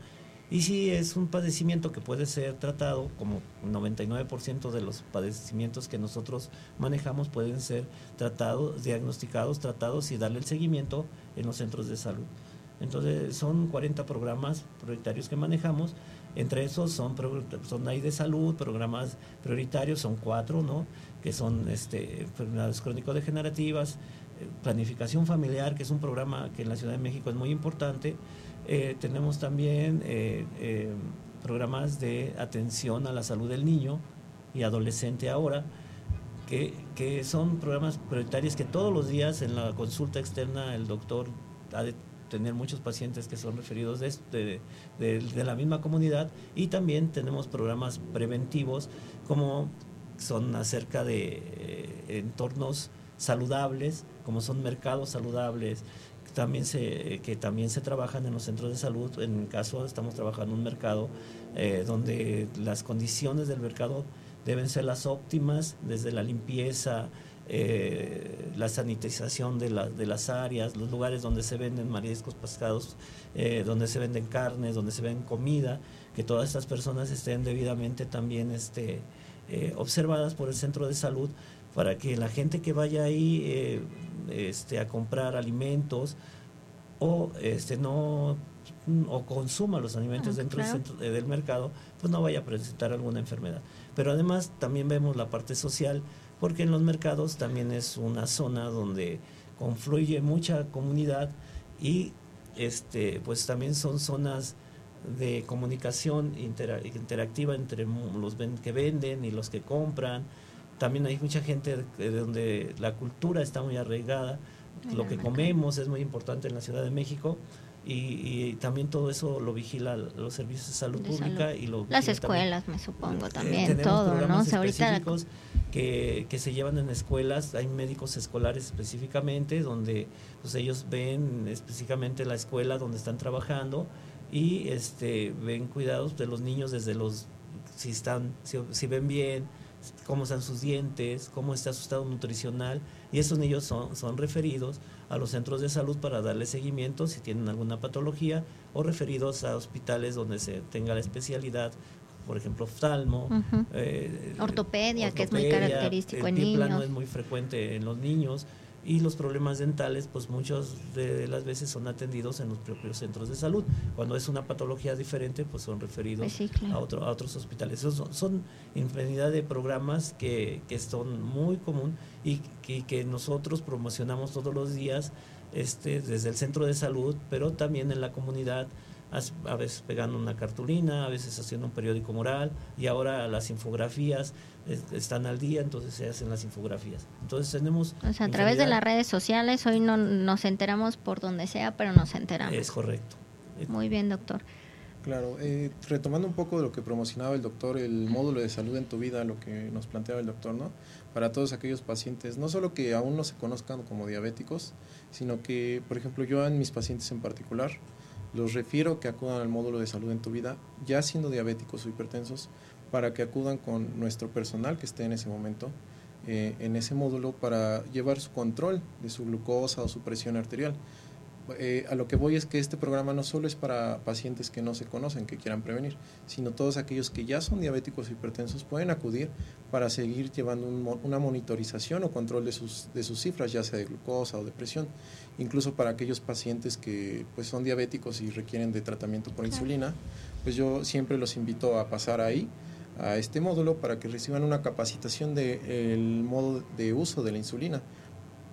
Y si es un padecimiento que puede ser tratado, como 99% de los padecimientos que nosotros manejamos pueden ser tratados, diagnosticados, tratados y darle el seguimiento en los centros de salud. Entonces son 40 programas prioritarios que manejamos. Entre esos son, son ahí de salud, programas prioritarios, son cuatro, ¿no? Que son este, enfermedades crónico-degenerativas, eh, planificación familiar, que es un programa que en la Ciudad de México es muy importante. Eh, tenemos también eh, eh, programas de atención a la salud del niño y adolescente ahora, que, que son programas prioritarios que todos los días en la consulta externa el doctor ha de tener muchos pacientes que son referidos de, de- de la misma comunidad y también tenemos programas preventivos como son acerca de eh, entornos saludables, como son mercados saludables, también se, que también se trabajan en los centros de salud. En mi caso, estamos trabajando en un mercado eh, donde las condiciones del mercado deben ser las óptimas, desde la limpieza, eh, la sanitización de, la- de las áreas, los lugares donde se venden mariscos, pescados, eh, donde se venden carnes, donde se venden comida, que todas estas personas estén debidamente también este, eh, observadas por el centro de salud para que la gente que vaya ahí este, a comprar alimentos o este no o consuma los alimentos Ah, dentro claro. del, centro- del mercado, pues no vaya a presentar alguna enfermedad. Pero además también vemos la parte social, porque en los mercados también es una zona donde confluye mucha comunidad y este pues también son zonas de comunicación intera- interactiva entre los que venden y los que compran. También hay mucha gente de donde la cultura está muy arraigada, lo que comemos es muy importante en la Ciudad de México. Y, y también todo eso lo vigila los servicios de salud De pública salud. y lo Las vigila también- escuelas, me supongo, Eh, también, todo, ¿no? O sea, ahorita específicos que, que se llevan en escuelas, hay médicos escolares específicamente, donde pues ellos ven específicamente la escuela donde están trabajando y este ven cuidados de los niños desde los si están si, si ven bien cómo están sus dientes cómo está su estado nutricional y esos niños son, son referidos a los centros de salud para darle seguimiento si tienen alguna patología o referidos a hospitales donde se tenga la especialidad por ejemplo oftalmo eh, Ortopedia, que es muy característico el en pie plano niños. es muy frecuente en los niños y los problemas dentales, pues muchas de las veces son atendidos en los propios centros de salud. Cuando es una patología diferente, pues son referidos Pues sí, claro. a, otro- a otros hospitales. Son, son infinidad de programas que, que son muy común y que, que nosotros promocionamos todos los días este, desde el centro de salud, pero también en la comunidad, a veces pegando una cartulina, a veces haciendo un periódico moral y ahora las infografías es- están al día, entonces se hacen las infografías. Entonces tenemos... O sea, a través de las redes sociales, hoy no nos enteramos por donde sea, pero nos enteramos. Es correcto. Muy bien, doctor. Claro, eh, retomando un poco de lo que promocionaba el doctor, el módulo de salud en tu vida, lo que nos planteaba el doctor, ¿no? Para todos aquellos pacientes, no solo que aún no se conozcan como diabéticos, sino que, por ejemplo, yo en mis pacientes en particular, los refiero que acudan al módulo de salud en tu vida, ya siendo diabéticos o hipertensos, para que acudan con nuestro personal que esté en ese momento, eh, en ese módulo, para llevar su control de su glucosa o su presión arterial. Eh, a lo que voy es que este programa no solo es para pacientes que no se conocen, que quieran prevenir, sino todos aquellos que ya son diabéticos o hipertensos pueden acudir para seguir llevando un una monitorización o control de sus, de sus cifras, ya sea de glucosa o de presión. Incluso para aquellos pacientes que pues, son diabéticos y requieren de tratamiento por insulina, pues yo siempre los invito a pasar ahí a este módulo para que reciban una capacitación del modo de uso de la insulina.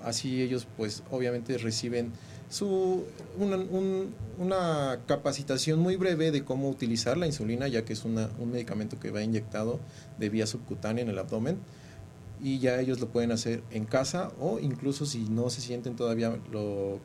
Así ellos pues obviamente reciben su una, un- una capacitación muy breve de cómo utilizar la insulina ya que es un medicamento que va inyectado de vía subcutánea en el abdomen y ya ellos lo pueden hacer en casa o incluso si no se sienten todavía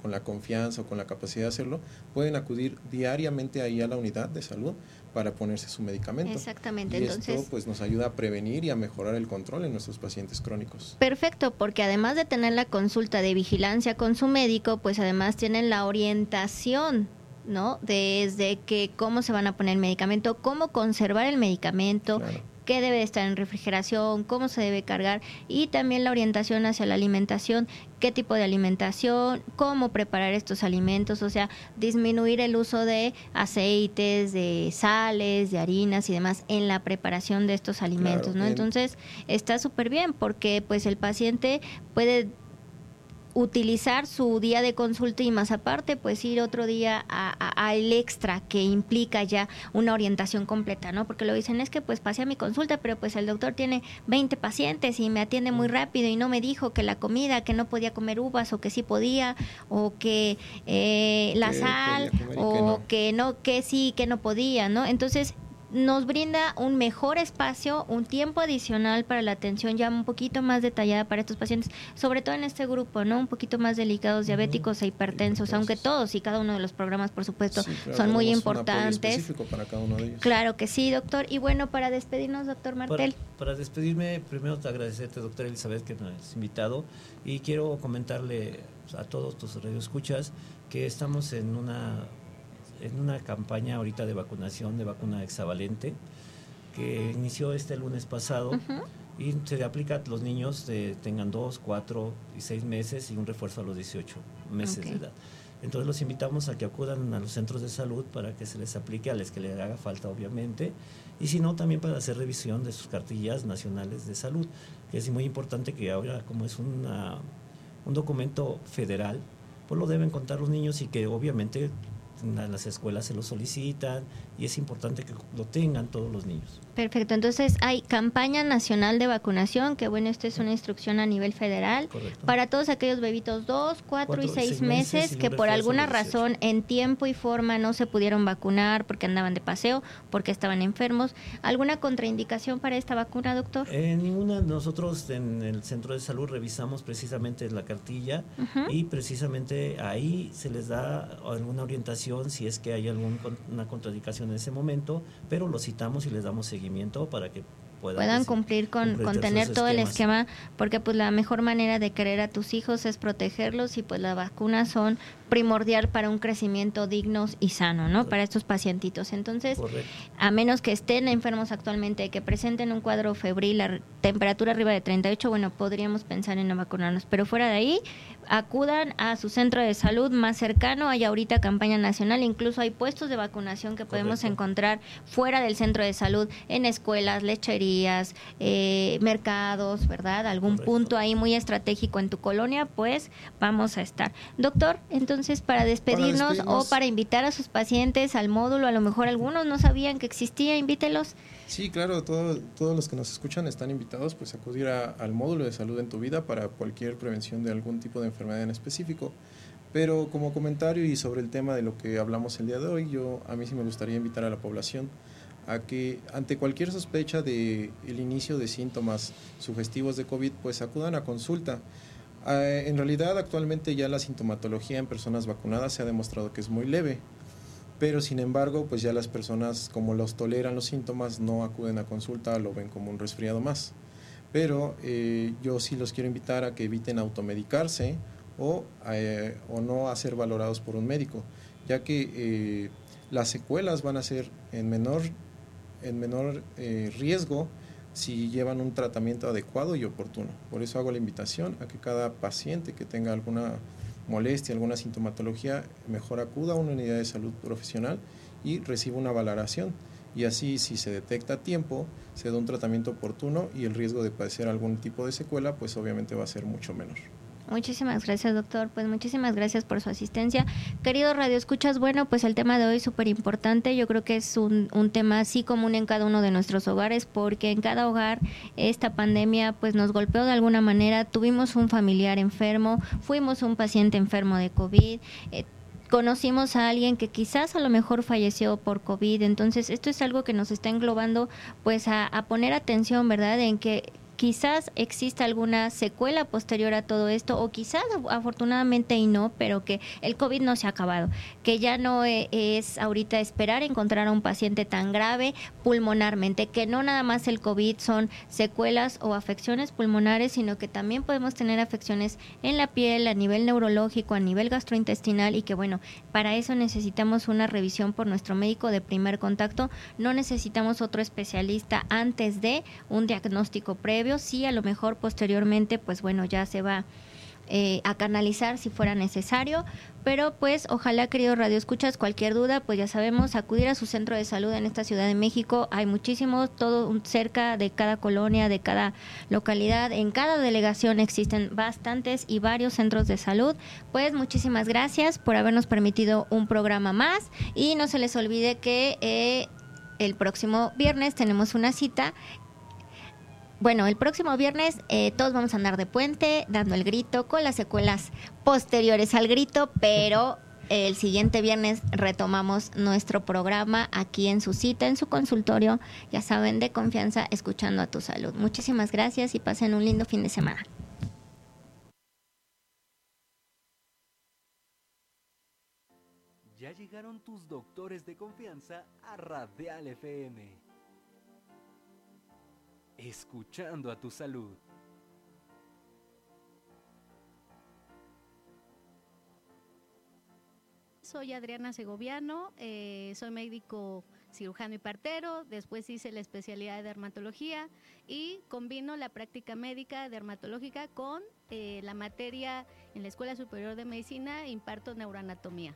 con la confianza o con la capacidad de hacerlo, pueden acudir diariamente ahí a la unidad de salud para ponerse su medicamento. Exactamente, Y entonces- esto pues nos ayuda a prevenir y a mejorar el control en nuestros pacientes crónicos. Perfecto, porque además de tener la consulta de vigilancia con su médico, pues además tienen la orientación, ¿no? Desde que cómo se van a poner el medicamento, cómo conservar el medicamento, Claro. Qué debe estar en refrigeración, cómo se debe cargar y también la orientación hacia la alimentación, qué tipo de alimentación, cómo preparar estos alimentos, o sea, disminuir el uso de aceites, de sales, de harinas y demás en la preparación de estos alimentos, Claro, ¿no? en- Entonces, está súper bien porque pues el paciente puede utilizar su día de consulta y más aparte pues ir otro día a- a- al extra que implica ya una orientación completa, ¿no? Porque lo dicen es que pues pasé a mi consulta pero pues el doctor tiene 20 pacientes y me atiende muy rápido y no me dijo que la comida, que no podía comer uvas o que sí podía o que eh, la Que sal o que no. que no, que sí, que no podía, ¿no? Entonces nos brinda un mejor espacio, un tiempo adicional para la atención ya un poquito más detallada para estos pacientes, sobre todo en este grupo, ¿no? Un poquito más delicados, diabéticos e hipertensos, aunque todos y cada uno de los programas, por supuesto, Sí, claro, son muy importantes. específico para cada uno de ellos. Claro que sí, doctor. Y bueno, para despedirnos, doctor Para, Martel. para despedirme, primero te agradecerte, doctora Elizabeth, que me has invitado y quiero comentarle a todos tus radioescuchas que estamos en una en una campaña ahorita de vacunación de vacuna hexavalente que inició este lunes pasado Ujú. y se aplica a los niños de tengan 2, 4 y 6 meses y un refuerzo a los 18 meses Ok. de edad. Entonces los invitamos a que acudan a los centros de salud para que se les aplique a los que les haga falta, obviamente, y si no, también para hacer revisión de sus cartillas nacionales de salud, que es muy importante que ahora, como es una, un documento federal, pues lo deben contar los niños y que obviamente las escuelas se lo solicitan y es importante que lo tengan todos los niños. Perfecto, entonces hay campaña nacional de vacunación, que bueno, esta es una instrucción a nivel federal, para todos aquellos bebitos 2, 4 y 6 meses, que por alguna razón en tiempo y forma no se pudieron vacunar porque andaban de paseo, porque estaban enfermos. ¿Alguna contraindicación para esta vacuna, doctor? Eh, ninguna, nosotros en el centro de salud revisamos precisamente la cartilla y precisamente ahí se les da alguna orientación si es que hay alguna contraindicación en ese momento, pero lo citamos y les damos seguimiento para que puedan, cumplir con, tener todo el esquema, porque pues la mejor manera de querer a tus hijos es protegerlos y pues las vacunas son primordial para un crecimiento digno y sano, ¿no? Para estos pacientitos. Entonces, a menos que estén enfermos actualmente, que presenten un cuadro febril, la temperatura arriba de 38, bueno, podríamos pensar en no vacunarnos, pero fuera de ahí, acudan a su centro de salud más cercano. Hay ahorita campaña nacional, incluso hay puestos de vacunación que podemos encontrar fuera del centro de salud, en escuelas, lecherías, eh, mercados, ¿verdad? Algún punto ahí muy estratégico en tu colonia, pues vamos a estar. Doctor, entonces para despedirnos, o para invitar a sus pacientes al módulo, a lo mejor algunos no sabían que existía, invítelos. Sí, claro, todos los que nos escuchan están invitados pues, a acudir al módulo de salud en tu vida para cualquier prevención de algún tipo de enfermedad en específico. Pero como comentario y sobre el tema de lo que hablamos el día de hoy, yo a mí sí me gustaría invitar a la población a que ante cualquier sospecha de el inicio de síntomas sugestivos de COVID, pues acudan a consulta. Ah, en realidad actualmente ya la sintomatología en personas vacunadas se ha demostrado que es muy leve pero sin embargo, pues ya las personas como los toleran los síntomas no acuden a consulta, lo ven como un resfriado más. Pero eh, yo sí los quiero invitar a que eviten automedicarse o, eh, o no a ser valorados por un médico, ya que eh, las secuelas van a ser en menor, en menor riesgo si llevan un tratamiento adecuado y oportuno. Por eso hago la invitación a que cada paciente que tenga alguna molestia, alguna sintomatología, mejor acuda a una unidad de salud profesional y reciba una valoración. Y así, si se detecta a tiempo, se da un tratamiento oportuno y el riesgo de padecer algún tipo de secuela, pues obviamente va a ser mucho menor. Muchísimas gracias, doctor. Pues muchísimas gracias por su asistencia. Querido Radio Escuchas, bueno, pues el tema de hoy es súper importante. Yo creo que es un, un, tema así común en cada uno de nuestros hogares, porque en cada hogar esta pandemia pues nos golpeó de alguna manera. Tuvimos un familiar enfermo, fuimos un paciente enfermo de COVID. Eh, conocimos a alguien que quizás a lo mejor falleció por COVID. Entonces, esto es algo que nos está englobando pues a, a poner atención, ¿verdad? En que quizás exista alguna secuela posterior a todo esto o quizás afortunadamente y no, pero que el COVID no se ha acabado, que ya no e, es ahorita esperar encontrar a un paciente tan grave pulmonarmente, que no nada más el COVID son secuelas o afecciones pulmonares, sino que también podemos tener afecciones en la piel, a nivel neurológico, a nivel gastrointestinal y que bueno, para eso necesitamos una revisión por nuestro médico de primer contacto, no necesitamos otro especialista antes de un diagnóstico previo sí, a lo mejor posteriormente, pues bueno, ya se va eh, a canalizar si fuera necesario, pero pues ojalá querido Radio Escuchas, cualquier duda, pues ya sabemos, acudir a su centro de salud en esta Ciudad de México, hay muchísimos, todo cerca de cada colonia, de cada localidad, en cada delegación existen bastantes y varios centros de salud, pues muchísimas gracias por habernos permitido un programa más y no se les olvide que... Eh, el próximo viernes tenemos una cita bueno, el próximo viernes eh, todos vamos a andar de puente, dando el grito, con las secuelas posteriores al grito, pero el siguiente viernes retomamos nuestro programa aquí en su cita, en su consultorio, ya saben, de confianza, escuchando a tu salud. Muchísimas gracias y pasen un lindo fin de semana. Ya llegaron tus doctores de confianza a Radial FM escuchando a tu salud. Soy Adriana Segoviano, eh, soy médico cirujano y partero, después hice la especialidad de dermatología y combino la práctica médica dermatológica con eh, la materia en la Escuela Superior de Medicina, imparto neuroanatomía.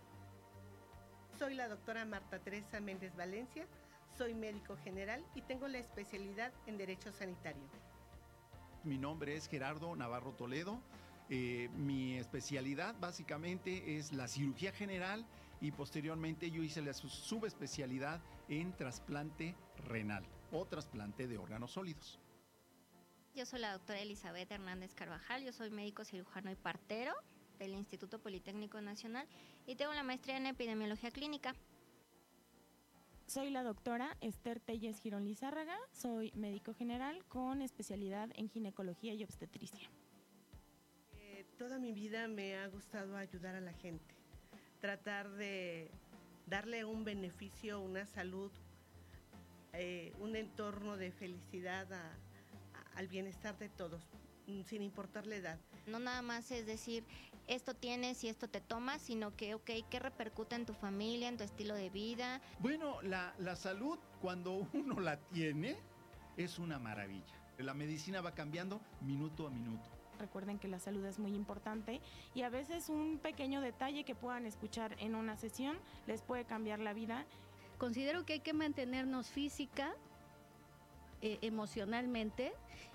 Soy la doctora Marta Teresa Méndez Valencia, soy médico general y tengo la especialidad en Derecho Sanitario. Mi nombre es Gerardo Navarro Toledo. Eh, mi especialidad básicamente es la cirugía general y posteriormente yo hice la subespecialidad en trasplante renal o trasplante de órganos sólidos. Yo soy la doctora Elizabeth Hernández Carvajal, yo soy médico cirujano y partero del Instituto Politécnico Nacional y tengo la maestría en epidemiología clínica. Soy la doctora Esther Telles Girón Lizárraga, soy médico general con especialidad en ginecología y obstetricia. Eh, toda mi vida me ha gustado ayudar a la gente, tratar de darle un beneficio, una salud, eh, un entorno de felicidad a, al bienestar de todos, sin importar la edad. No nada más es decir, esto tienes y esto te tomas, sino que, ok, ¿qué repercute en tu familia, en tu estilo de vida? Bueno, la, la salud, cuando uno la tiene, es una maravilla. La medicina va cambiando minuto a minuto. Recuerden que la salud es muy importante y a veces un pequeño detalle que puedan escuchar en una sesión les puede cambiar la vida. Considero que hay que mantenernos física, eh, emocionalmente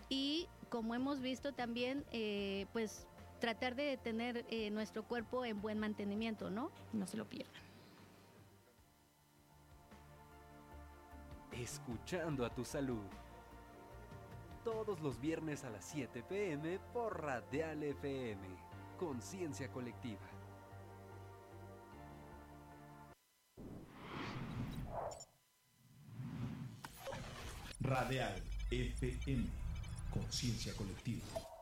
y como hemos visto también, eh, pues tratar de tener eh, nuestro cuerpo en buen mantenimiento, ¿no? No se lo pierdan. Escuchando a tu salud. Todos los viernes a las 7 pm por Radial FM. Conciencia colectiva. Radial FM. Conciencia colectiva.